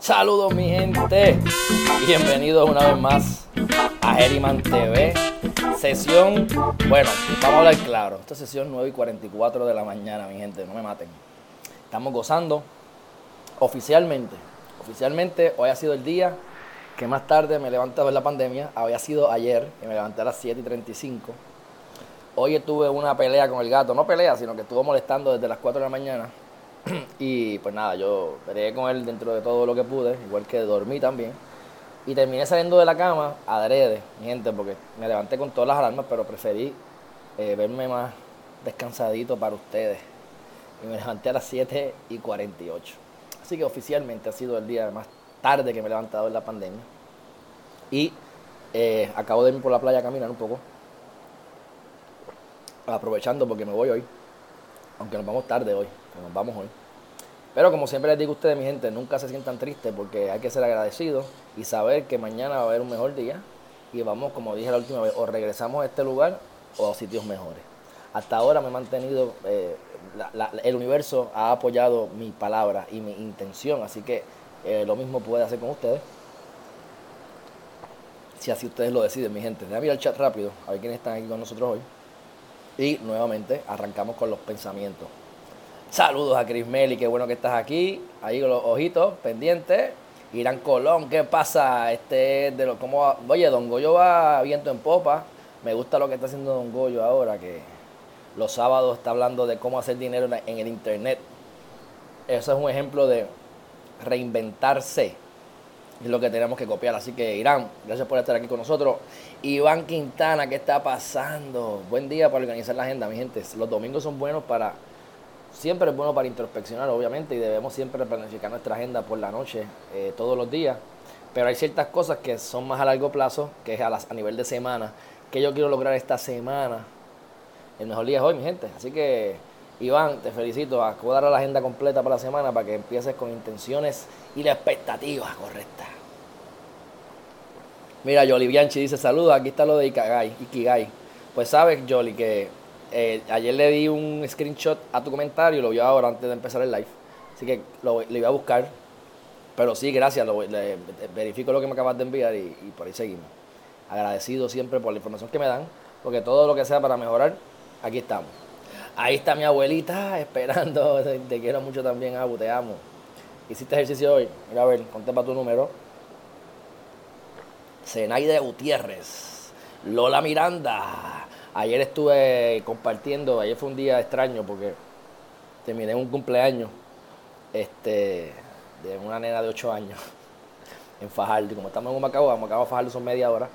Saludos mi gente, bienvenidos una vez más a Herriman TV. Sesión, bueno, vamos a hablar claro. Esta es sesión 9 y 44 de la mañana, mi gente, no me maten. Estamos gozando oficialmente. Oficialmente, hoy ha sido el día que más tarde me levanté a ver la pandemia. Había sido ayer, que me levanté a las 7 y 35. Hoy tuve una pelea con el gato, no pelea, sino que estuvo molestando desde las 4 de la mañana. y pues nada, yo peleé con él dentro de todo lo que pude, igual que dormí también. Y terminé saliendo de la cama adrede, mi gente, porque me levanté con todas las alarmas, pero preferí eh, verme más descansadito para ustedes. Y me levanté a las 7 y 48. Así que oficialmente ha sido el día más tarde que me he levantado en la pandemia. Y eh, acabo de ir por la playa a caminar un poco. Aprovechando porque me voy hoy. Aunque nos vamos tarde hoy, nos vamos hoy. Pero como siempre les digo a ustedes, mi gente, nunca se sientan tristes porque hay que ser agradecidos y saber que mañana va a haber un mejor día y vamos, como dije la última vez, o regresamos a este lugar o a sitios mejores. Hasta ahora me he mantenido, eh, el universo ha apoyado mi palabra y mi intención, así que eh, lo mismo puede hacer con ustedes. Si así ustedes lo deciden, mi gente. Déjame ir al chat rápido, a ver quiénes están aquí con nosotros hoy. Y nuevamente arrancamos con los pensamientos. Saludos a Chris Meli, qué bueno que estás aquí. Ahí los ojitos pendientes. Irán Colón, ¿qué pasa? Este de lo como oye, Don Goyo va viento en popa. Me gusta lo que está haciendo Don Goyo ahora que los sábados está hablando de cómo hacer dinero en el internet. Eso es un ejemplo de reinventarse. Es lo que tenemos que copiar. Así que Irán, gracias por estar aquí con nosotros. Iván Quintana, ¿qué está pasando? Buen día para organizar la agenda, mi gente. Los domingos son buenos para siempre es bueno para introspeccionar, obviamente, y debemos siempre planificar nuestra agenda por la noche, eh, todos los días. Pero hay ciertas cosas que son más a largo plazo, que es a, las, a nivel de semana, que yo quiero lograr esta semana. El mejor día es hoy, mi gente. Así que, Iván, te felicito. Acordar la agenda completa para la semana para que empieces con intenciones y la expectativa correcta. Mira, Jolly Bianchi dice: Saludos, aquí está lo de Ikigai. Ikigai. Pues sabes, Jolly, que eh, ayer le di un screenshot a tu comentario y lo vio ahora antes de empezar el live. Así que lo, le iba a buscar. Pero sí, gracias. Lo, verifico lo que me acabas de enviar y, por ahí seguimos. Agradecido siempre por la información que me dan. Porque todo lo que sea para mejorar, aquí estamos. Ahí está mi abuelita esperando. Te quiero mucho también, Abu. Te amo. ¿Hiciste ejercicio hoy? Mira, a ver, para tu número. Zenaide Gutiérrez. Lola Miranda. Ayer estuve compartiendo, ayer fue un día extraño porque terminé un cumpleaños este, de una nena de 8 años en Fajardo. Y como estamos en Macao, Macao a Fajardo son media hora.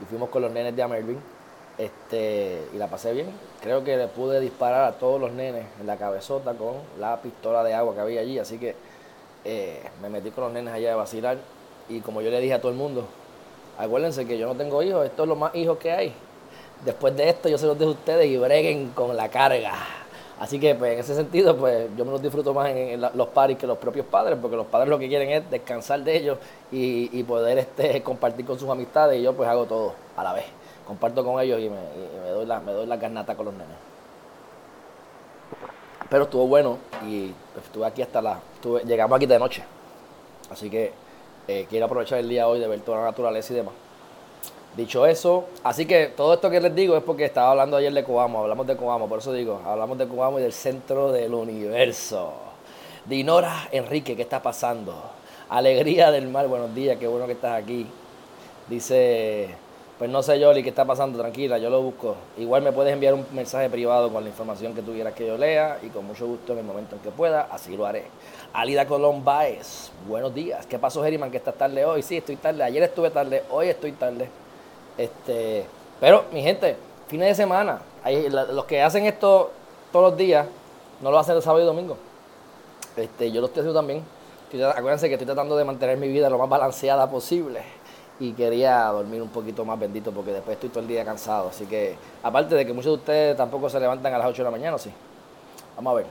Y fuimos con los nenes de Amervin. Este, y la pasé bien. Creo que le pude disparar a todos los nenes en la cabezota con la pistola de agua que había allí. Así que eh, me metí con los nenes allá de vacilar. Y como yo le dije a todo el mundo, acuérdense que yo no tengo hijos, esto es lo más hijos que hay después de esto yo se los dejo a ustedes y breguen con la carga. Así que pues en ese sentido pues yo me los disfruto más en, los paris que los propios padres, porque los padres lo que quieren es descansar de ellos y, poder este, compartir con sus amistades y yo pues hago todo a la vez. Comparto con ellos y me, doy, la, me doy la garnata con los nenes. Pero estuvo bueno y pues, estuve aquí hasta la... llegamos aquí de noche. Así que eh, quiero aprovechar el día hoy de ver toda la naturaleza y demás. Dicho eso, así que todo esto que les digo es porque estaba hablando ayer de Coamo, hablamos de Coamo, por eso digo, hablamos de Coamo y del centro del universo. Dinora Enrique, ¿qué está pasando? Alegría del mar, buenos días, qué bueno que estás aquí. Dice, pues no sé, Yoli, ¿qué está pasando? Tranquila, yo lo busco. Igual me puedes enviar un mensaje privado con la información que tú quieras que yo lea y con mucho gusto en el momento en que pueda, así lo haré. Alida Colón Baez, buenos días. ¿Qué pasó, Geriman, que estás tarde hoy? Sí, estoy tarde. Ayer estuve tarde, hoy estoy tarde. Este, pero, mi gente, fines de semana, los que hacen esto todos los días, no lo hacen el sábado y domingo. Este, yo lo estoy haciendo también. acuérdense que estoy tratando de mantener mi vida lo más balanceada posible. Y quería dormir un poquito más bendito porque después estoy todo el día cansado. Así que, aparte de que muchos de ustedes tampoco se levantan a las 8 de la mañana, sí. Vamos a ver.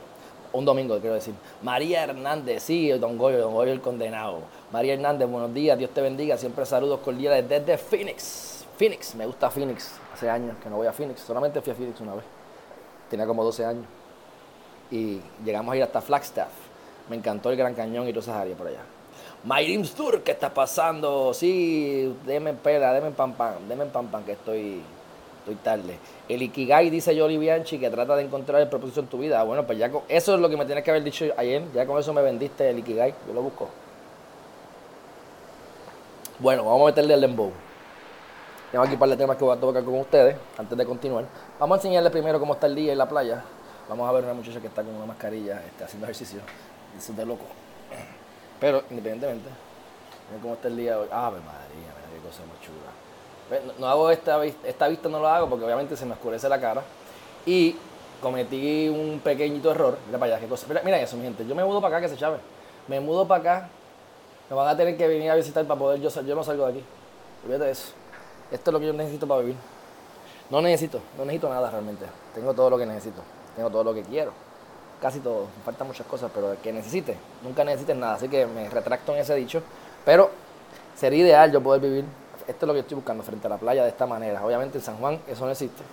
Un domingo, quiero decir. María Hernández, sí, don Goyo, don Goyo el condenado. María Hernández, buenos días, Dios te bendiga. Siempre saludos cordiales desde Phoenix. Phoenix, me gusta Phoenix. Hace años que no voy a Phoenix, solamente fui a Phoenix una vez. Tenía como 12 años. Y llegamos a ir hasta Flagstaff. Me encantó el Gran Cañón y todas esas áreas por allá. Mayrim Tour, ¿qué está pasando? Sí, denme pela, denme pam pam, denme pam pam, que estoy, estoy tarde. El Ikigai, dice Yoli Bianchi, que trata de encontrar el propósito en tu vida. Ah, bueno, pues ya con, eso es lo que me tienes que haber dicho ayer. Ya con eso me vendiste el Ikigai. Yo lo busco. Bueno, vamos a meterle el dembow. Tengo aquí un par de temas que voy a tocar con ustedes antes de continuar. Vamos a enseñarles primero cómo está el día en la playa. Vamos a ver una muchacha que está con una mascarilla este, haciendo ejercicio. Eso es de loco. Pero independientemente, miren cómo está el día hoy. Ah, María, mira qué cosa más chula. No, hago esta, esta vista, no lo hago porque obviamente se me oscurece la cara. Y cometí un pequeñito error. Mira para allá, qué cosa. Mira, mira eso, mi gente. Yo me mudo para acá, que se chave. Me mudo para acá. Me van a tener que venir a visitar para poder yo Yo no salgo de aquí. Olvídate de eso. Esto es lo que yo necesito para vivir. No necesito, no necesito nada realmente. Tengo todo lo que necesito. Tengo todo lo que quiero casi todo. Me faltan muchas cosas, pero que necesite, nunca necesites nada. Así que me retracto en ese dicho. Pero sería ideal yo poder vivir, esto es lo que estoy buscando, frente a la playa de esta manera. Obviamente en San Juan eso no existe.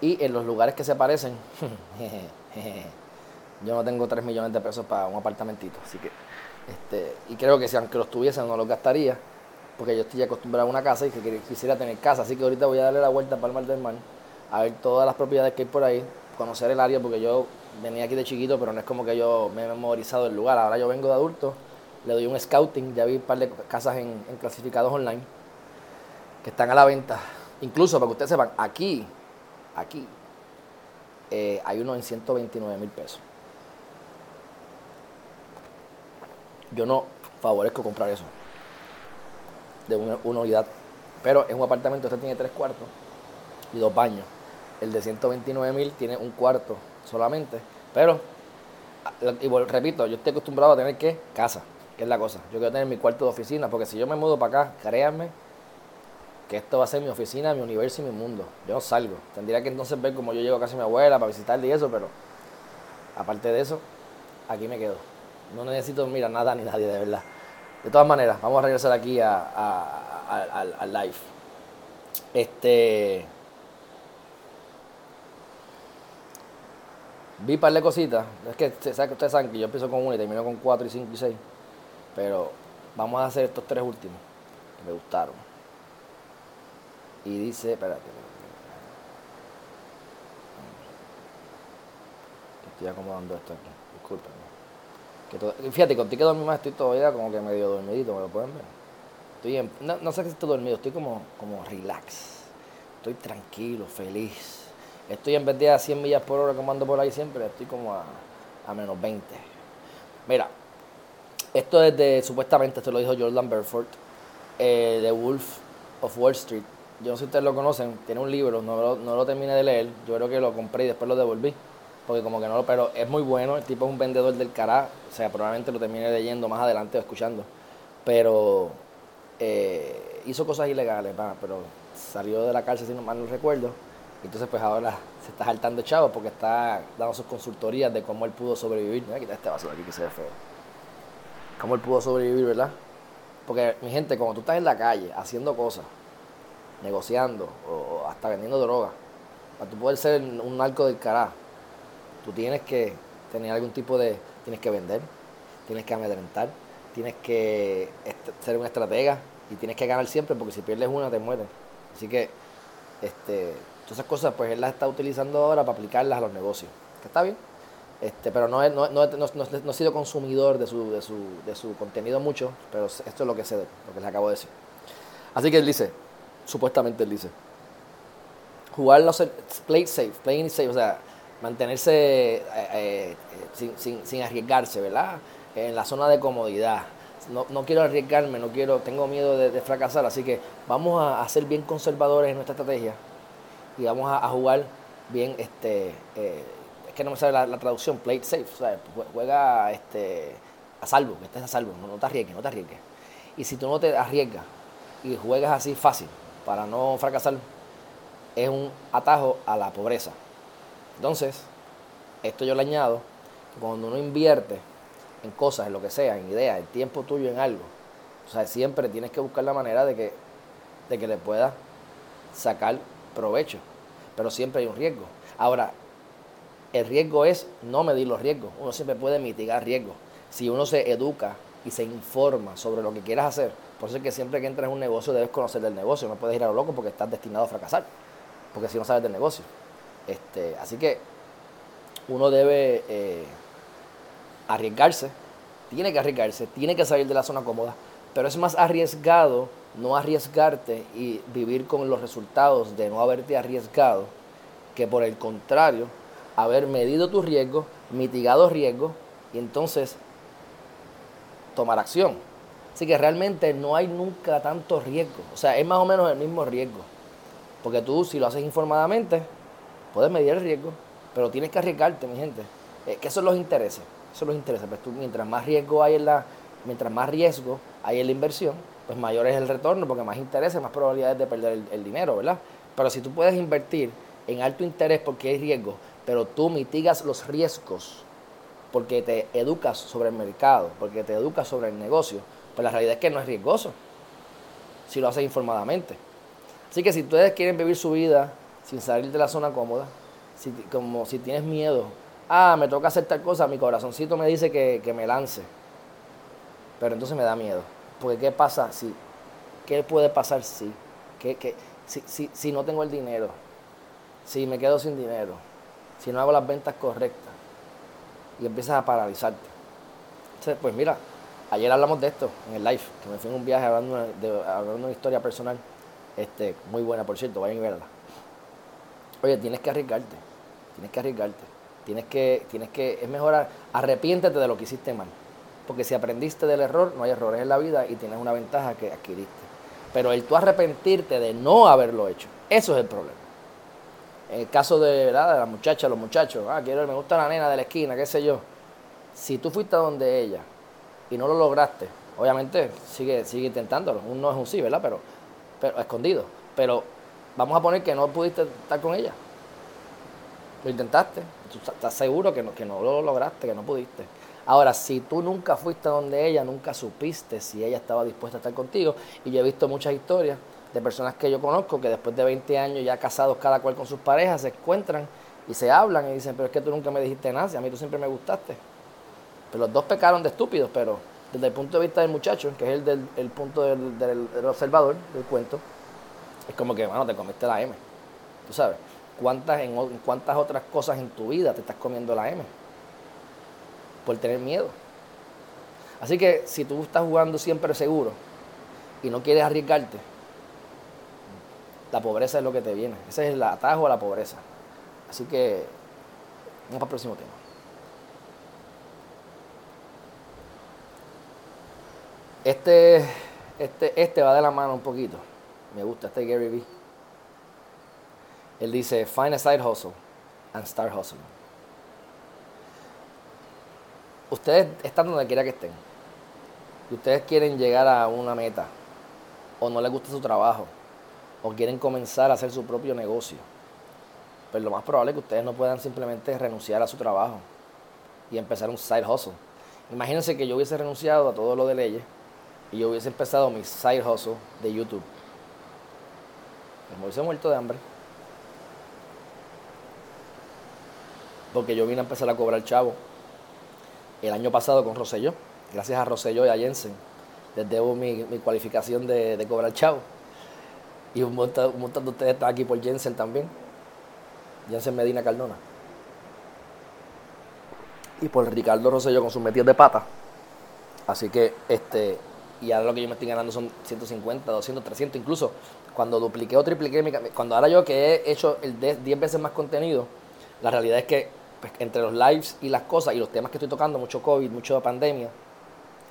Y en los lugares que se parecen, yo no tengo 3 millones de pesos para un apartamentito. Así que, este, y creo que si aunque los tuviese no los gastaría, porque yo estoy acostumbrado a una casa y que quisiera tener casa. Así que ahorita voy a darle la vuelta para el Mar del Mar, a ver todas las propiedades que hay por ahí, conocer el área, porque yo venía aquí de chiquito, pero no es como que yo me he memorizado el lugar. Ahora yo vengo de adulto, le doy un scouting, ya vi un par de casas en, clasificados online que están a la venta. Incluso, para que ustedes sepan, aquí, aquí, eh, hay uno en 129 mil pesos. Yo no favorezco comprar eso de una, una unidad, pero es un apartamento, este tiene tres cuartos y dos baños. El de 129 mil tiene un cuarto solamente. Pero, y repito, yo estoy acostumbrado a tener que casa, que es la cosa. Yo quiero tener mi cuarto de oficina, porque si yo me mudo para acá, créanme que esto va a ser mi oficina, mi universo y mi mundo. Yo no salgo. Tendría que entonces ver cómo yo llego a casa de mi abuela para visitarle y eso, pero aparte de eso, aquí me quedo. No necesito, mira, nada ni nadie, de verdad. De todas maneras, vamos a regresar aquí al live. Este. Vi un par de cositas. Es que ustedes saben que yo empiezo con una y termino con cuatro y cinco y seis. Pero vamos a hacer estos tres últimos que me gustaron. Y dice, espérate. Estoy acomodando esto aquí. Disculpen. fíjate, contigo que dormí más estoy todavía como que medio dormidito, ¿me lo pueden ver? Estoy en, no, no sé si estoy dormido, estoy como, como relax. Estoy tranquilo, feliz Estoy en vez de a 100 millas por hora como ando por ahí siempre, estoy como a, menos 20. Mira, esto es de, supuestamente, esto lo dijo Jordan Belfort, eh, The Wolf of Wall Street. Yo no sé si ustedes lo conocen, tiene un libro, no lo, no lo terminé de leer, yo creo que lo compré y después lo devolví, porque como que no lo, pero es muy bueno, el tipo es un vendedor del cara, o sea, probablemente lo termine leyendo más adelante o escuchando, pero eh, hizo cosas ilegales, pero salió de la cárcel, si no mal no recuerdo, entonces, pues ahora se está saltando chavo porque está dando sus consultorías de cómo él pudo sobrevivir. Voy a quitar este de aquí que se ve feo. Cómo él pudo sobrevivir, ¿verdad? Porque, mi gente, cuando tú estás en la calle haciendo cosas, negociando o hasta vendiendo droga, para tú poder ser un narco del carajo, tú tienes que tener algún tipo de. Tienes que vender, tienes que amedrentar, tienes que ser un estratega y tienes que ganar siempre porque si pierdes una te mueres. Así que, este Todas esas cosas, pues él las está utilizando ahora para aplicarlas a los negocios. Que está bien. Este, pero no, no, no, no, he sido consumidor de su, de, su, de su contenido mucho, pero esto es lo que sé, lo que les acabo de decir. Así que él dice, supuestamente él dice, jugar los play safe, playing safe, o sea, mantenerse eh, eh, sin, sin, sin, arriesgarse, ¿verdad? En la zona de comodidad. No, no quiero arriesgarme, no quiero, tengo miedo de, de fracasar, así que vamos a, a ser bien conservadores en nuestra estrategia y vamos a, jugar bien, este, eh, es que no me sale la, traducción, play safe, o sea, juega este, a salvo, que estés a salvo, no, te arriesgues, no te arriesgues. Y si tú no te arriesgas y juegas así fácil para no fracasar, es un atajo a la pobreza. Entonces, esto yo le añado, cuando uno invierte en cosas, en lo que sea, en ideas, el tiempo tuyo en algo, o sea, siempre tienes que buscar la manera de que, de que le puedas sacar provecho, pero siempre hay un riesgo. Ahora, el riesgo es no medir los riesgos, uno siempre puede mitigar riesgos. Si uno se educa y se informa sobre lo que quieras hacer, por eso es que siempre que entras en un negocio debes conocer del negocio, no puedes ir a lo loco porque estás destinado a fracasar, porque si no sabes del negocio. Este, así que uno debe eh, arriesgarse, tiene que arriesgarse, tiene que salir de la zona cómoda, pero es más arriesgado no arriesgarte y vivir con los resultados de no haberte arriesgado que por el contrario, haber medido tus riesgos, mitigado riesgos y entonces tomar acción. Así que realmente no hay nunca tanto riesgo. O sea, es más o menos el mismo riesgo. Porque tú, si lo haces informadamente, puedes medir el riesgo, pero tienes que arriesgarte, mi gente. Que eso los intereses. Eso los intereses. Pues tú, mientras más riesgo hay en la, mientras más riesgo hay en la inversión, pues mayor es el retorno, porque más intereses, más probabilidades de perder el, dinero, ¿verdad? Pero si tú puedes invertir en alto interés porque hay riesgo, pero tú mitigas los riesgos porque te educas sobre el mercado, porque te educas sobre el negocio, pues la realidad es que no es riesgoso si lo haces informadamente. Así que si ustedes quieren vivir su vida sin salir de la zona cómoda, si, como si tienes miedo, ah, me toca hacer tal cosa, mi corazoncito me dice que, me lance, pero entonces me da miedo. Porque ¿qué pasa si? ¿Qué puede pasar si? ¿Qué, si, si, si no tengo el dinero? Si me quedo sin dinero? Si no hago las ventas correctas? Y empiezas a paralizarte. Entonces, pues mira, ayer hablamos de esto en el live, que me fui en un viaje hablando de, hablando una historia personal, este, muy buena por cierto, vayan a verla. Oye, tienes que arriesgarte, tienes que arriesgarte, tienes que, tienes que, es mejor arrepiéntete de lo que hiciste mal, porque si aprendiste del error, no hay errores en la vida y tienes una ventaja que adquiriste. Pero el tú arrepentirte de no haberlo hecho, eso es el problema. En el caso de, ¿verdad? de la muchacha, los muchachos, ah, quiero, me gusta la nena de la esquina, qué sé yo. Si tú fuiste donde ella y no lo lograste, obviamente sigue, sigue intentándolo. Un no es un sí, ¿verdad? Pero, pero escondido. Pero vamos a poner que no pudiste estar con ella. Lo intentaste. Tú estás seguro que no, que no lo lograste, que no pudiste. Ahora, si tú nunca fuiste donde ella, nunca supiste si ella estaba dispuesta a estar contigo. Y yo he visto muchas historias de personas que yo conozco que después de 20 años ya casados cada cual con sus parejas se encuentran y se hablan y dicen, pero es que tú nunca me dijiste nada, si a mí tú siempre me gustaste. Pero los dos pecaron de estúpidos, pero desde el punto de vista del muchacho, que es el del punto del, observador del cuento, es como que, bueno, te comiste la M. Tú sabes, ¿cuántas, en, cuántas otras cosas en tu vida te estás comiendo la M? Por tener miedo. Así que si tú estás jugando siempre seguro y no quieres arriesgarte, la pobreza es lo que te viene. Ese es el atajo a la pobreza. Así que vamos para el próximo tema. Este, este, este va de la mano un poquito. Me gusta este Gary Vee. Él dice, find a side hustle and start hustling. Ustedes están donde quiera que estén. Y ustedes quieren llegar a una meta. O no les gusta su trabajo o quieren comenzar a hacer su propio negocio, pues lo más probable es que ustedes no puedan simplemente renunciar a su trabajo y empezar un side hustle. Imagínense que yo hubiese renunciado a todo lo de leyes y yo hubiese empezado mi side hustle de YouTube. Me hubiese muerto de hambre. Porque yo vine a empezar a cobrar chavo el año pasado con Rosselló. Gracias a Rosselló y a Jensen les debo mi, cualificación de, de cobrar chavo. Y un montón, de ustedes están aquí por Jensen también. Jensen Medina Cardona. Y por Ricardo Rosselló con sus metidos de pata. Así que, este, y ahora lo que yo me estoy ganando son 150, 200, 300, incluso cuando dupliqué o tripliqué mi cuando ahora yo que he hecho el 10 veces más contenido, la realidad es que pues, entre los lives y las cosas y los temas que estoy tocando, mucho COVID, mucho pandemia,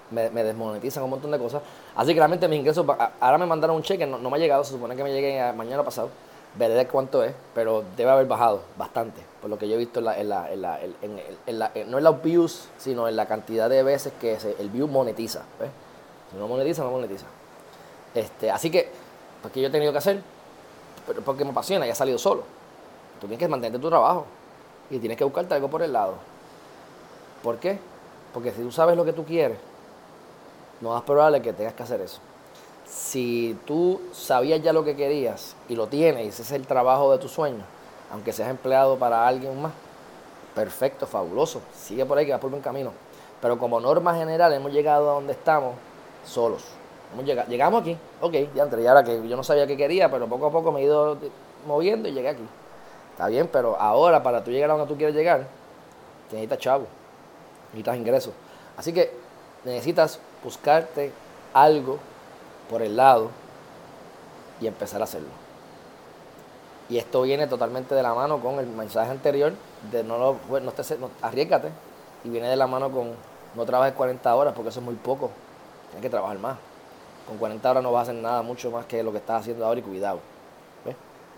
me, desmonetizan un montón de cosas. Así que realmente mis ingresos, ahora me mandaron un cheque, no, me ha llegado, se supone que me llegue mañana pasado. Veré cuánto es, pero debe haber bajado bastante, por lo que yo he visto en en la, no en los views, sino en la cantidad de veces que el view monetiza. Si no monetiza, no monetiza. Este, así que, pues, ¿qué yo he tenido que hacer? Porque me apasiona y he salido solo. Tú tienes que mantenerte tu trabajo y tienes que buscarte algo por el lado. ¿Por qué? Porque si tú sabes lo que tú quieres, no es probable que tengas que hacer eso. Si tú sabías ya lo que querías y lo tienes y ese es el trabajo de tu sueño, aunque seas empleado para alguien más, perfecto, fabuloso, sigue por ahí que vas por buen camino. Pero como norma general hemos llegado a donde estamos solos. Hemos llegado, llegamos aquí, ok, ya entré, y ahora que yo no sabía qué quería, pero poco a poco me he ido moviendo y llegué aquí. Está bien, pero ahora para tú llegar a donde tú quieres llegar, necesitas chavo, necesitas ingresos. Así que necesitas buscarte algo por el lado y empezar a hacerlo. Y esto viene totalmente de la mano con el mensaje anterior de no lo, no, te, no arriesgate y viene de la mano con no trabajes 40 horas porque eso es muy poco. Tienes que trabajar más. Con 40 horas no vas a hacer nada mucho más que lo que estás haciendo ahora y cuidado.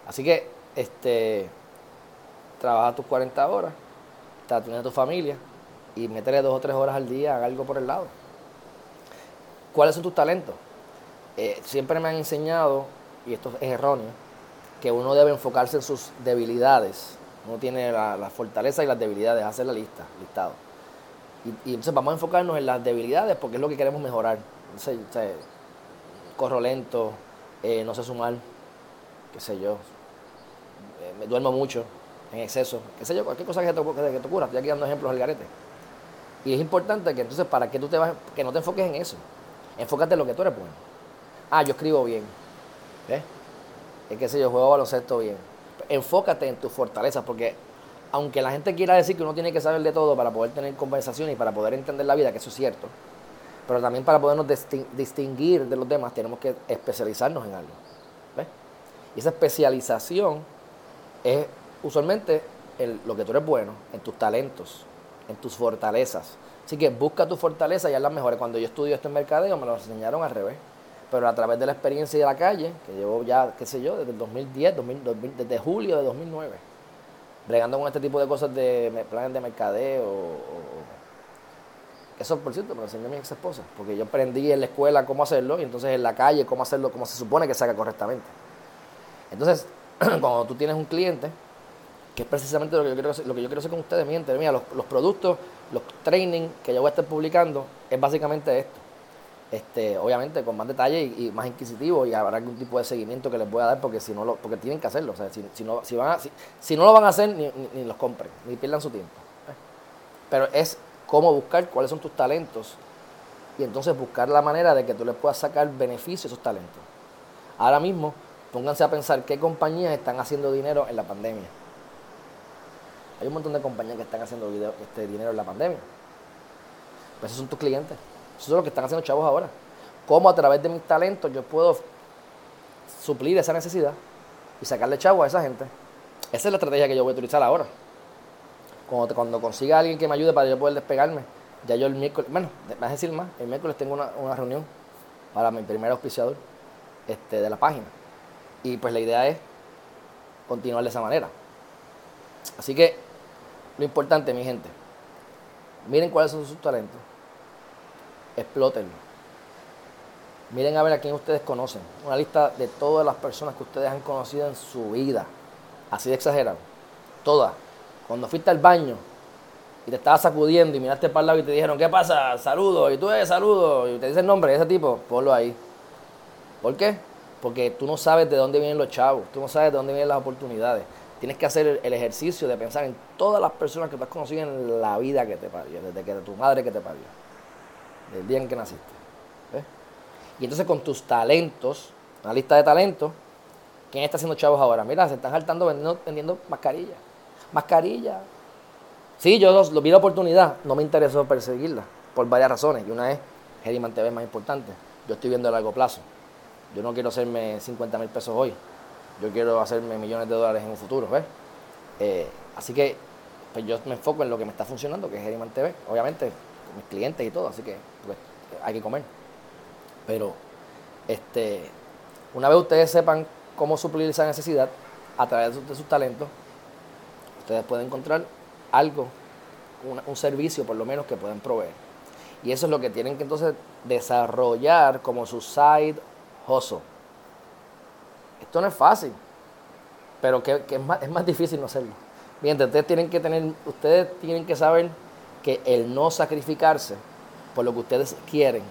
Así que este trabaja tus 40 horas, te atiende tu familia y métele dos o tres horas al día, haga algo por el lado. ¿Cuáles son tus talentos? Eh, siempre me han enseñado, y esto es erróneo, que uno debe enfocarse en sus debilidades. Uno tiene la, la fortaleza y las debilidades, hacer la lista, listado. Y, entonces vamos a enfocarnos en las debilidades porque es lo que queremos mejorar. corro lento, eh, no sé sumar, qué sé yo, eh, me duermo mucho, en exceso, qué sé yo, cualquier cosa que te, que te ocurra, estoy aquí dando ejemplos al garete. Y es importante que entonces para que tú te vas, que no te enfoques en eso, enfócate en lo que tú eres bueno. Ah, yo escribo bien, ¿ves? Es que sé yo, juego baloncesto bien. Enfócate en tus fortalezas, porque aunque la gente quiera decir que uno tiene que saber de todo para poder tener conversaciones y para poder entender la vida, que eso es cierto, pero también para podernos distinguir de los demás tenemos que especializarnos en algo. ¿ves? Y esa especialización es usualmente en lo que tú eres bueno, en tus talentos, en tus fortalezas. Así que busca tu fortaleza y haz las mejores. Cuando yo estudio esto en mercadeo me lo enseñaron al revés. Pero a través de la experiencia de la calle, que llevo ya, qué sé yo, desde el 2010, desde julio de 2009, bregando con este tipo de cosas de planes de mercadeo. eso, por cierto, me lo enseñó mi ex esposa, porque yo aprendí en la escuela cómo hacerlo y entonces en la calle cómo hacerlo, como se supone que se haga correctamente. Entonces, cuando tú tienes un cliente que es precisamente lo que yo quiero hacer, lo que yo quiero hacer con ustedes, mi mira, los, los, productos, los training que yo voy a estar publicando, es básicamente esto. Este, obviamente con más detalle y, más inquisitivo y habrá algún tipo de seguimiento que les voy a dar porque si no lo, porque tienen que hacerlo. O sea, si, si no, si, van si, no lo van a hacer, ni, ni, los compren, ni pierdan su tiempo. Pero es cómo buscar cuáles son tus talentos y entonces buscar la manera de que tú les puedas sacar beneficio a esos talentos. Ahora mismo, pónganse a pensar qué compañías están haciendo dinero en la pandemia. Hay un montón de compañías que están haciendo este dinero en la pandemia. Pues esos son tus clientes. Esos son los que están haciendo chavos ahora. ¿Cómo a través de mis talentos yo puedo suplir esa necesidad y sacarle chavo a esa gente? Esa es la estrategia que yo voy a utilizar ahora. Cuando, consiga alguien que me ayude para yo poder despegarme, ya yo el miércoles, bueno, a decir más, el miércoles tengo una, una reunión para mi primer auspiciador este, de la página. Y pues la idea es continuar de esa manera. Así que lo importante, mi gente, miren cuáles son sus talentos, explótenlo. Miren a ver a quién ustedes conocen. Una lista de todas las personas que ustedes han conocido en su vida. Así de exagerado. Todas. Cuando fuiste al baño y te estabas sacudiendo y miraste para el lado y te dijeron, ¿qué pasa? Saludos. Y tú eres saludos. Y te dice el nombre de ese tipo, ponlo ahí. ¿Por qué? Porque tú no sabes de dónde vienen los chavos. Tú no sabes de dónde vienen las oportunidades. Tienes que hacer el ejercicio de pensar en todas las personas que tú has conocido en la vida que te parió, desde que tu madre que te parió, del día en que naciste. Y entonces con tus talentos, una lista de talentos, ¿quién está haciendo chavos ahora? Mira, se están saltando vendiendo, vendiendo mascarillas. Mascarillas. Sí, yo lo, vi la oportunidad, no me interesó perseguirla, por varias razones. Y una es, Geriman TV es más importante. Yo estoy viendo a largo plazo. Yo no quiero hacerme 50 mil pesos hoy yo quiero hacerme millones de dólares en un futuro, ¿ves? Eh, así que pues yo me enfoco en lo que me está funcionando, que es Geriman TV, obviamente, con mis clientes y todo, así que pues, hay que comer. Pero este, una vez ustedes sepan cómo suplir esa necesidad a través de sus, talentos, ustedes pueden encontrar algo, un servicio por lo menos que pueden proveer. Y eso es lo que tienen que entonces desarrollar como su side hustle. Esto no es fácil, pero que, es, más, es más difícil no hacerlo. Bien, ustedes tienen que tener, ustedes tienen que saber que el no sacrificarse por lo que ustedes quieren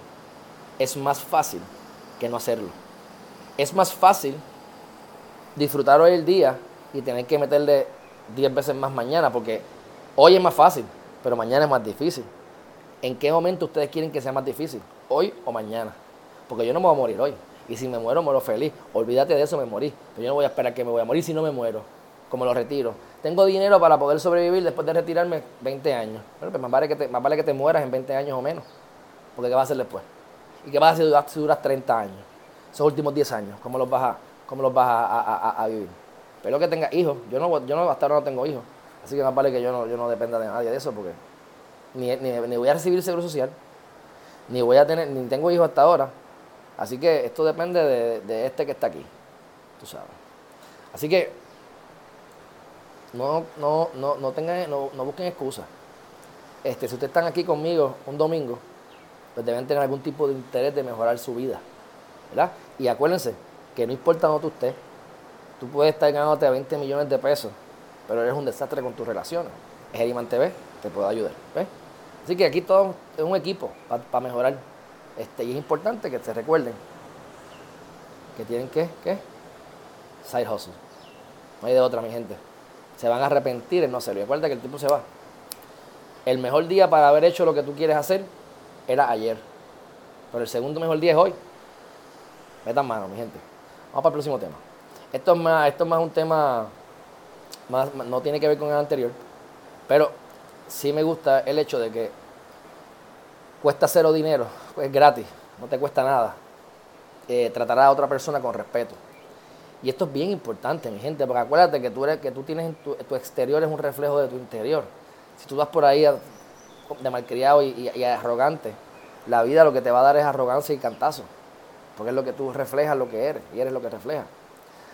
es más fácil que no hacerlo. Es más fácil disfrutar hoy el día y tener que meterle 10 veces más mañana, porque hoy es más fácil, pero mañana es más difícil. ¿En qué momento ustedes quieren que sea más difícil? ¿Hoy o mañana? Porque yo no me voy a morir hoy. Y si me muero, muero feliz. Olvídate de eso, me morí. Pero yo no voy a esperar que me voy a morir si no me muero. Como lo retiro. Tengo dinero para poder sobrevivir después de retirarme 20 años. Bueno, pues más vale que te, más vale que te mueras en 20 años o menos. Porque ¿qué vas a hacer después? ¿Y qué vas a hacer si duras 30 años? Esos últimos 10 años, ¿cómo los vas a, cómo los vas a, vivir? Pero que tengas hijos. Yo no, yo no, hasta ahora no tengo hijos. Así que más vale que yo no, yo no dependa de nadie de eso porque ni, ni, voy a recibir seguro social, ni voy a tener, ni tengo hijos hasta ahora. Así que esto depende de, este que está aquí, tú sabes. Así que no, no, no, no, tengan, no, no busquen excusas. Este, si ustedes están aquí conmigo un domingo, pues deben tener algún tipo de interés de mejorar su vida. ¿verdad? Y acuérdense que no importa dónde estés, tú puedes estar ganándote 20 millones de pesos, pero eres un desastre con tus relaciones. Es Ediman TV, te puede ayudar. ¿ves? Así que aquí todo es un equipo para mejorar. Este, y es importante que se recuerden que tienen que, ¿qué? Side hustle. No hay de otra, mi gente. Se van a arrepentir en no hacerlo. Y acuérdate que el tipo se va. El mejor día para haber hecho lo que tú quieres hacer era ayer. Pero el segundo mejor día es hoy. Metan mano, mi gente. Vamos para el próximo tema. Esto es más, esto es más un tema, más, no tiene que ver con el anterior, pero sí me gusta el hecho de que cuesta cero dinero, es gratis, no te cuesta nada. Eh, tratar a otra persona con respeto. Y esto es bien importante, mi gente, porque acuérdate que tú, eres, que tú tienes tu, tu exterior es un reflejo de tu interior. Si tú vas por ahí de malcriado y, arrogante, la vida lo que te va a dar es arrogancia y cantazo. Porque es lo que tú reflejas lo que eres y eres lo que reflejas.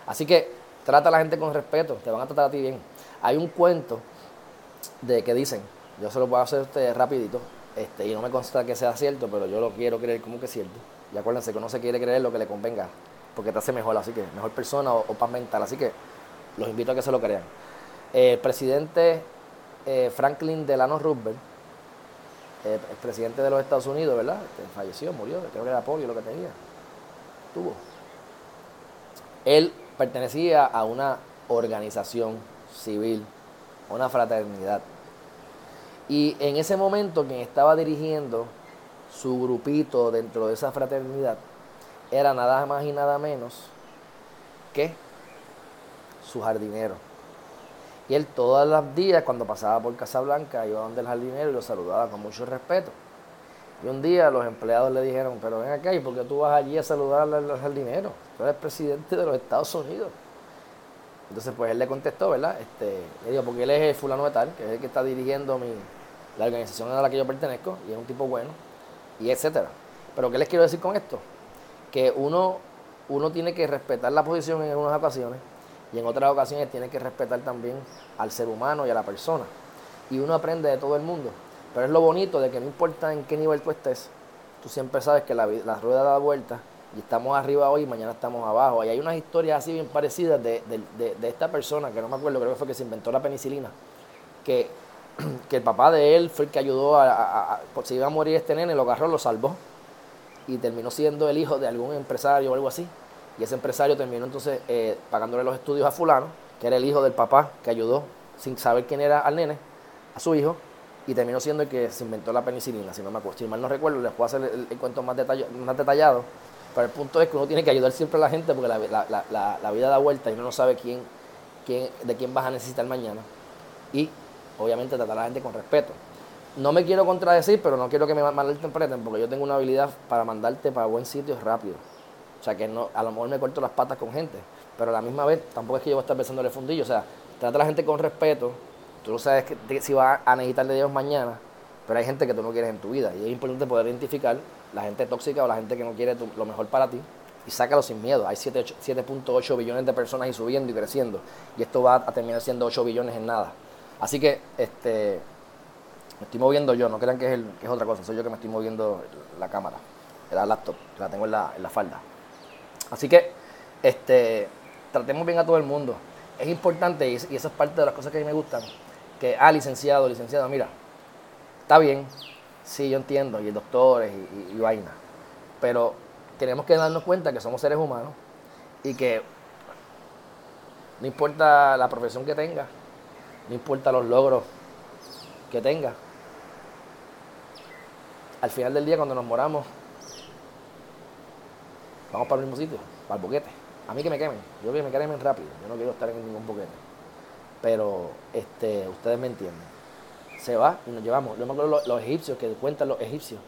Así que trata a la gente con respeto, te van a tratar a ti bien. Hay un cuento de que dicen, yo se lo puedo hacer usted rapidito, este, y no me consta que sea cierto, pero yo lo quiero creer como que es cierto. Y acuérdense que uno se quiere creer lo que le convenga, porque te hace mejor, así que mejor persona o, paz mental. Así que los invito a que se lo crean. el presidente eh, Franklin Delano Roosevelt, eh, el presidente de los Estados Unidos, ¿verdad? Este, falleció, murió, creo que era polio lo que tenía. Tuvo. Él pertenecía a una organización civil, una fraternidad. Y en ese momento quien estaba dirigiendo su grupito dentro de esa fraternidad era nada más y nada menos que su jardinero. Y él todos los días cuando pasaba por Casablanca iba donde el jardinero y lo saludaba con mucho respeto. Y un día los empleados le dijeron, pero ven acá, ¿y por qué tú vas allí a saludar al jardinero? Tú eres presidente de los Estados Unidos. Entonces, pues él le contestó, ¿verdad? Este, le digo, porque él es el fulano de tal, que es el que está dirigiendo mi, la organización a la que yo pertenezco, y es un tipo bueno, y etcétera. Pero, ¿qué les quiero decir con esto? Que uno, uno tiene que respetar la posición en algunas ocasiones, y en otras ocasiones tiene que respetar también al ser humano y a la persona. Y uno aprende de todo el mundo. Pero es lo bonito de que no importa en qué nivel tú estés, tú siempre sabes que la, la rueda da vuelta y estamos arriba hoy y mañana estamos abajo. Y hay unas historias así bien parecidas de, esta persona, que no me acuerdo, creo que fue que se inventó la penicilina, que, el papá de él fue el que ayudó a, se iba a morir este nene, lo agarró, lo salvó y terminó siendo el hijo de algún empresario o algo así. Y ese empresario terminó entonces eh, pagándole los estudios a fulano, que era el hijo del papá que ayudó sin saber quién era al nene, a su hijo, y terminó siendo el que se inventó la penicilina, si no me acuerdo, si mal no recuerdo, les puedo hacer el, cuento más, más detallado, pero el punto es que uno tiene que ayudar siempre a la gente porque la, vida da vuelta y uno no sabe quién, quién, de quién vas a necesitar mañana. Y obviamente tratar a la gente con respeto. No me quiero contradecir, pero no quiero que me malinterpreten porque yo tengo una habilidad para mandarte para buen sitio rápido. O sea que no, a lo mejor me corto las patas con gente, pero a la misma vez tampoco es que yo voy a estar pensando en el fundillo. O sea, trata a la gente con respeto, Tú no sabes que, si vas a necesitar de Dios mañana, pero hay gente que tú no quieres en tu vida. Y es importante poder identificar la gente tóxica o la gente que no quiere lo mejor para ti y sácalo sin miedo. Hay 7.8 billones de personas ahí subiendo y creciendo. Y esto va a terminar siendo 8 billones en nada. Así que este, me estoy moviendo yo, no crean que es, el, que es otra cosa, soy yo que me estoy moviendo la cámara, la laptop, que la tengo en la, en falda. Así que este, tratemos bien a todo el mundo. Es importante, y, esa es parte de las cosas que a mí me gustan, que, ah, licenciado, licenciado, mira, está bien, sí, yo entiendo, y doctores y, y, y vaina, pero tenemos que darnos cuenta que somos seres humanos y que no importa la profesión que tenga, no importa los logros que tenga, al final del día cuando nos moramos, vamos para el mismo sitio, para el boquete. A mí que me quemen, yo que me quemen rápido, yo no quiero estar en ningún boquete. Pero este, ustedes me entienden. Se va y nos llevamos. Yo me acuerdo los, los egipcios, que cuentan los egipcios,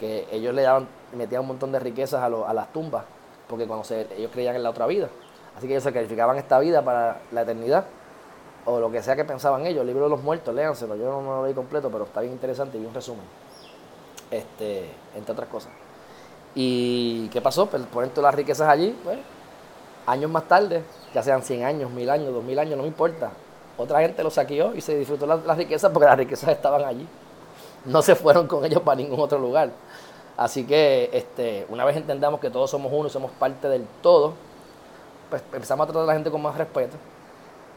que ellos le daban, metían un montón de riquezas a, a las tumbas, porque cuando ellos creían en la otra vida. Así que ellos sacrificaban esta vida para la eternidad, o lo que sea que pensaban ellos. El libro de los muertos, léanselo, yo no, lo leí completo, pero está bien interesante y bien resumen este, entre otras cosas. ¿Y qué pasó? Pues ponen todas las riquezas allí, pues, años más tarde, ya sean 100 años, 1000 años, 2000 años, no me importa. Otra gente lo saqueó y se disfrutó las, riquezas porque las riquezas estaban allí. No se fueron con ellos para ningún otro lugar. Así que este, una vez entendamos que todos somos uno, somos parte del todo, pues empezamos a tratar a la gente con más respeto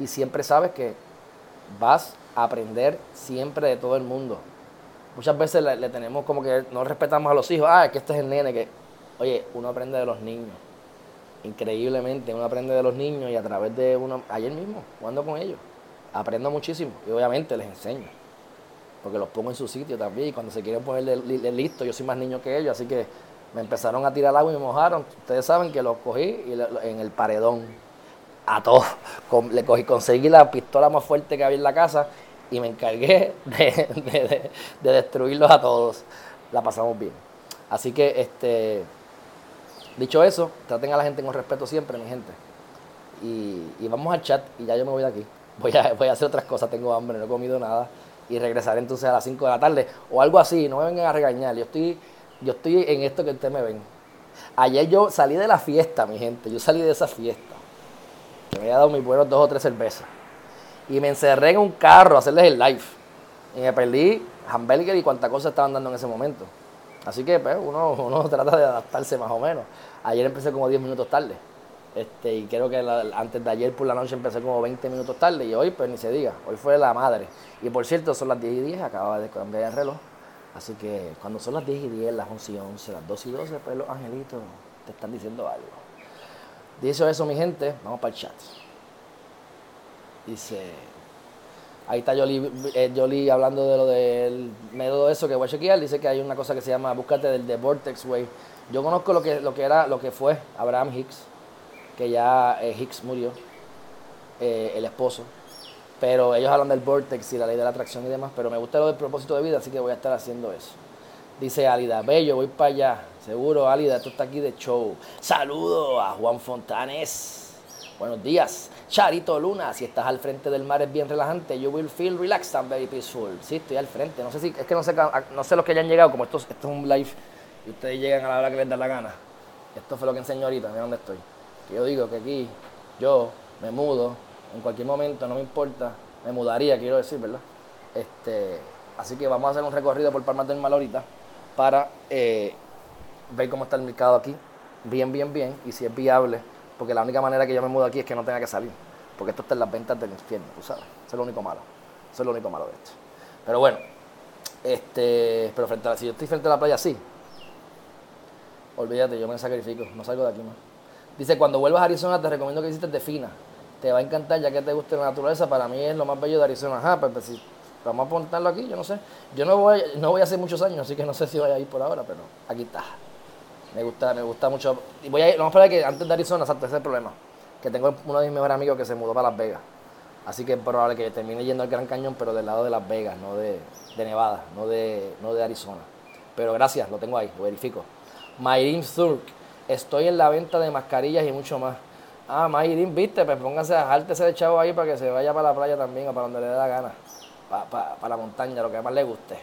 y siempre sabes que vas a aprender siempre de todo el mundo. Muchas veces le, tenemos como que no respetamos a los hijos, ah, que este es el nene, que, oye, uno aprende de los niños, increíblemente, uno aprende de los niños y a través de uno, ayer mismo, jugando con ellos, aprendo muchísimo y obviamente les enseño, porque los pongo en su sitio también y cuando se quieren poner listo, yo soy más niño que ellos, así que me empezaron a tirar agua y me mojaron, ustedes saben que los cogí en el paredón, a todos, le cogí, conseguí la pistola más fuerte que había en la casa y me encargué de, destruirlos a todos. La pasamos bien. Así que, este, dicho eso, traten a la gente con respeto siempre, mi gente. Y, vamos al chat y ya yo me voy de aquí. Voy a, voy a hacer otras cosas, tengo hambre, no he comido nada. Y regresaré entonces a las 5 de la tarde o algo así, no me vengan a regañar. Yo estoy, yo estoy en esto que ustedes me ven. Ayer yo salí de la fiesta, mi gente. Yo salí de esa fiesta. Me había dado mis buenos dos o tres cervezas y me encerré en un carro a hacerles el live. Y me perdí hamburger y cuánta cosa estaban dando en ese momento. Así que pues, uno, uno trata de adaptarse más o menos. Ayer empecé como 10 minutos tarde. Este, y creo que antes de ayer por la noche empecé como 20 minutos tarde. Y hoy, pues ni se diga, hoy fue la madre. Y por cierto, son las 10 y 10, acaba de cambiar el reloj. Así que cuando son las 10 y 10, las 11 y 11, las 2 y 12, pues los angelitos te están diciendo algo. Dicho eso, mi gente, vamos para el chat. Dice, ahí está eh, Jolie, hablando de lo del método eso que voy a chequear. Dice que hay una cosa que se llama búscate del The Vortex Way. Yo conozco lo que, lo que era, lo que fue Abraham Hicks, que ya eh, Hicks murió, eh, el esposo. Pero ellos hablan del vortex y la ley de la atracción y demás. Pero me gusta lo del propósito de vida, así que voy a estar haciendo eso. Dice Alida, bello, voy para allá. Seguro, Alida, esto está aquí de show. Saludo a Juan Fontanes. Buenos días. Charito Luna, si estás al frente del mar es bien relajante. You will feel relaxed and very peaceful. Sí, estoy al frente. No sé si, es que no sé, no sé los que hayan llegado, como esto, esto es un live y ustedes llegan a la hora que les da la gana. Esto fue lo que enseño ahorita, mira dónde estoy. Yo digo que aquí yo me mudo en cualquier momento, no me importa. Me mudaría, quiero decir, ¿verdad? Este, así que vamos a hacer un recorrido por Palmas del Mal ahorita para eh, ver cómo está el mercado aquí. Bien, bien, bien. Y si es viable porque la única manera que yo me mudo aquí es que no tenga que salir. Porque esto está en las ventas del infierno, tú sabes. Eso es lo único malo. Eso es lo único malo de esto. Pero bueno, este, pero frente a, si yo estoy frente a la playa, sí. Olvídate, yo me sacrifico, no salgo de aquí más. Dice, cuando vuelvas a Arizona te recomiendo que visites Defina. Te va a encantar ya que te guste la naturaleza. Para mí es lo más bello de Arizona. Ajá, pues, pues si vamos a apuntarlo aquí, yo no sé. Yo no voy, no voy a hacer muchos años, así que no sé si voy a ir por ahora, pero aquí está. Me gusta, me gusta mucho. Y voy a ir, vamos a que antes de Arizona, exacto, ese problema. Que tengo uno de mis mejores amigos que se mudó para Las Vegas. Así que es probable que termine yendo al Gran Cañón, pero del lado de Las Vegas, no de, Nevada, no de, no de Arizona. Pero gracias, lo tengo ahí, lo verifico. Mayrin Zurk, estoy en la venta de mascarillas y mucho más. Ah, Mayrin, viste, pues póngase, ese de chavo ahí para que se vaya para la playa también o para donde le dé la gana. Para, la montaña, lo que más le guste.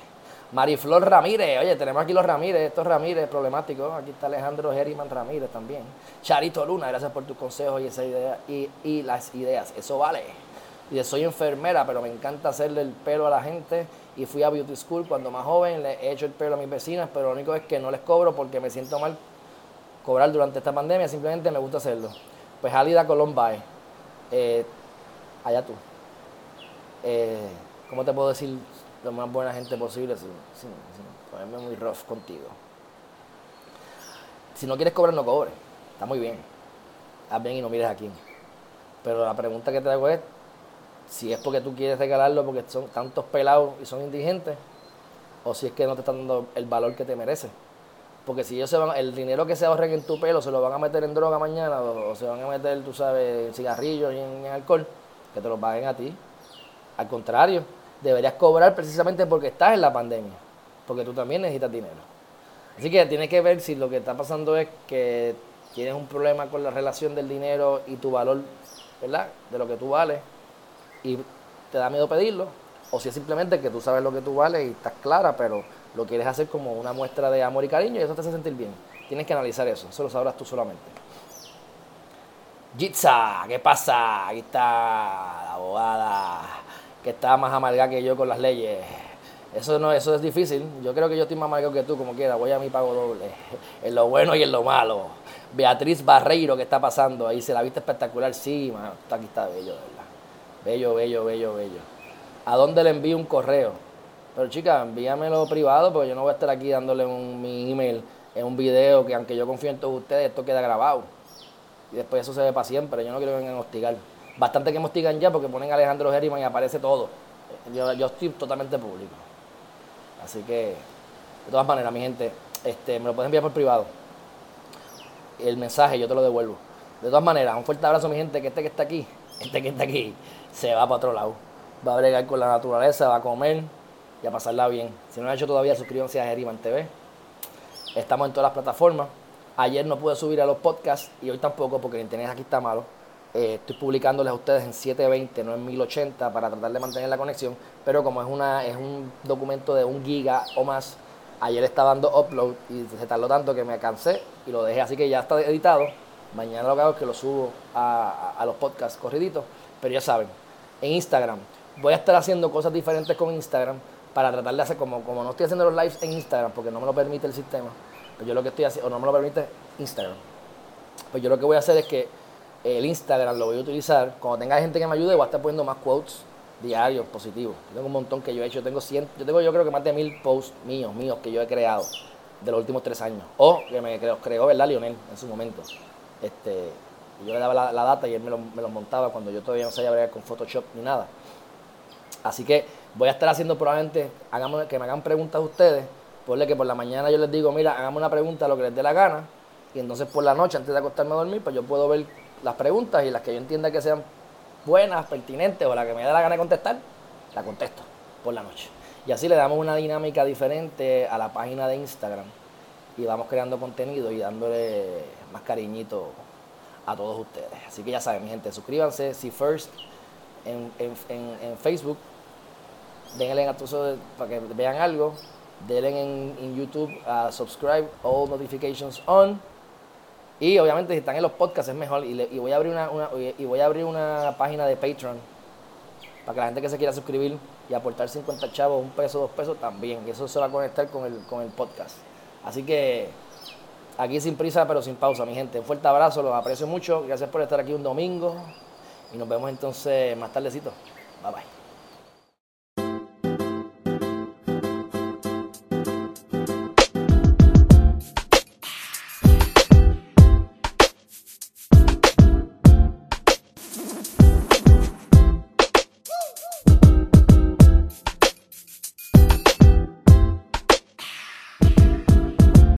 Mariflor Ramírez, oye, tenemos aquí los Ramírez, estos Ramírez problemáticos. Aquí está Alejandro Geriman Ramírez también. Charito Luna, gracias por tus consejos y esa idea y, las ideas. Eso vale. Y soy enfermera, pero me encanta hacerle el pelo a la gente. Y fui a Beauty School cuando más joven, le he hecho el pelo a mis vecinas, pero lo único es que no les cobro porque me siento mal cobrar durante esta pandemia, simplemente me gusta hacerlo. Pues Alida Colombay, eh, allá tú. Eh, ¿Cómo te puedo decir lo más buena gente posible sin, sin, sin ponerme muy rough contigo? Si no quieres cobrar, no cobres. Está muy bien. Haz bien y no mires aquí. Pero la pregunta que te hago es, si es porque tú quieres regalarlo porque son tantos pelados y son indigentes, o si es que no te están dando el valor que te merece. Porque si ellos se van, el dinero que se ahorren en tu pelo se lo van a meter en droga mañana, o, se van a meter, tú sabes, en cigarrillos y en, alcohol, que te lo paguen a ti. Al contrario, deberías cobrar precisamente porque estás en la pandemia, porque tú también necesitas dinero. Así que tienes que ver si lo que está pasando es que tienes un problema con la relación del dinero y tu valor, ¿verdad? De lo que tú vales y te da miedo pedirlo, o si es simplemente que tú sabes lo que tú vales y estás clara, pero lo quieres hacer como una muestra de amor y cariño y eso te hace sentir bien. Tienes que analizar eso, eso lo sabrás tú solamente. Jitsa, ¿qué pasa? Aquí está la abogada que está más amargada que yo con las leyes. Eso no, eso es difícil. Yo creo que yo estoy más amargado que tú, como quiera. Voy a mi pago doble. En lo bueno y en lo malo. Beatriz Barreiro, ¿qué está pasando? Ahí se la viste espectacular. Sí, mano, aquí está bello, ¿verdad? Bello, bello, bello, bello. ¿A dónde le envío un correo? Pero chica, envíamelo privado porque yo no voy a estar aquí dándole un, mi email en un video que aunque yo confío en todos ustedes, esto queda grabado. Y después eso se ve para siempre. Yo no quiero que vengan a hostigar. Bastante que me hostigan ya porque ponen Alejandro Geriman y aparece todo. Yo, yo estoy totalmente público. Así que, de todas maneras, mi gente, este, me lo pueden enviar por privado. El mensaje yo te lo devuelvo. De todas maneras, un fuerte abrazo, mi gente, que este que está aquí, este que está aquí, se va para otro lado. Va a bregar con la naturaleza, va a comer y a pasarla bien. Si no lo han hecho todavía, suscríbanse a Geriman TV. Estamos en todas las plataformas. Ayer no pude subir a los podcasts y hoy tampoco porque el internet aquí está malo. Eh, estoy publicándoles a ustedes en 720, no en 1080, para tratar de mantener la conexión. Pero como es, una, es un documento de un giga o más, ayer estaba dando upload y se tardó tanto que me cansé y lo dejé. Así que ya está editado. Mañana lo que hago es que lo subo a, a los podcasts corriditos. Pero ya saben, en Instagram. Voy a estar haciendo cosas diferentes con Instagram para tratar de hacer, como, como no estoy haciendo los lives en Instagram porque no me lo permite el sistema, pues yo lo que estoy haciendo, o no me lo permite Instagram, pues yo lo que voy a hacer es que el Instagram lo voy a utilizar, cuando tenga gente que me ayude voy a estar poniendo más quotes diarios positivos. Yo tengo un montón que yo he hecho, tengo 100, yo tengo yo creo que más de mil posts míos, míos que yo he creado de los últimos tres años, o que me creó, creó ¿verdad? Lionel en su momento. Este, yo le daba la, data y él me los lo montaba cuando yo todavía no sabía bregar con Photoshop ni nada. Así que voy a estar haciendo probablemente, hagamos, que me hagan preguntas ustedes, ponle que por la mañana yo les digo, mira, hagamos una pregunta lo que les dé la gana, y entonces por la noche, antes de acostarme a dormir, pues yo puedo ver las preguntas y las que yo entienda que sean buenas, pertinentes o las que me dé la gana de contestar, la contesto por la noche. Y así le damos una dinámica diferente a la página de Instagram y vamos creando contenido y dándole más cariñito a todos ustedes. Así que ya saben, mi gente, suscríbanse, si first en, en, Facebook, denle a todos para que vean algo, denle en, YouTube a subscribe, all notifications on. Y obviamente si están en los podcasts es mejor. Y, voy a abrir una, y voy a abrir una página de Patreon para que la gente que se quiera suscribir y aportar 50 chavos, un peso, dos pesos también. Y eso se va a conectar con el, con el podcast. Así que Aquí sin prisa, pero sin pausa, mi gente. Un fuerte abrazo, los aprecio mucho. Gracias por estar aquí un domingo. Y nos vemos entonces más tardecito. Bye bye.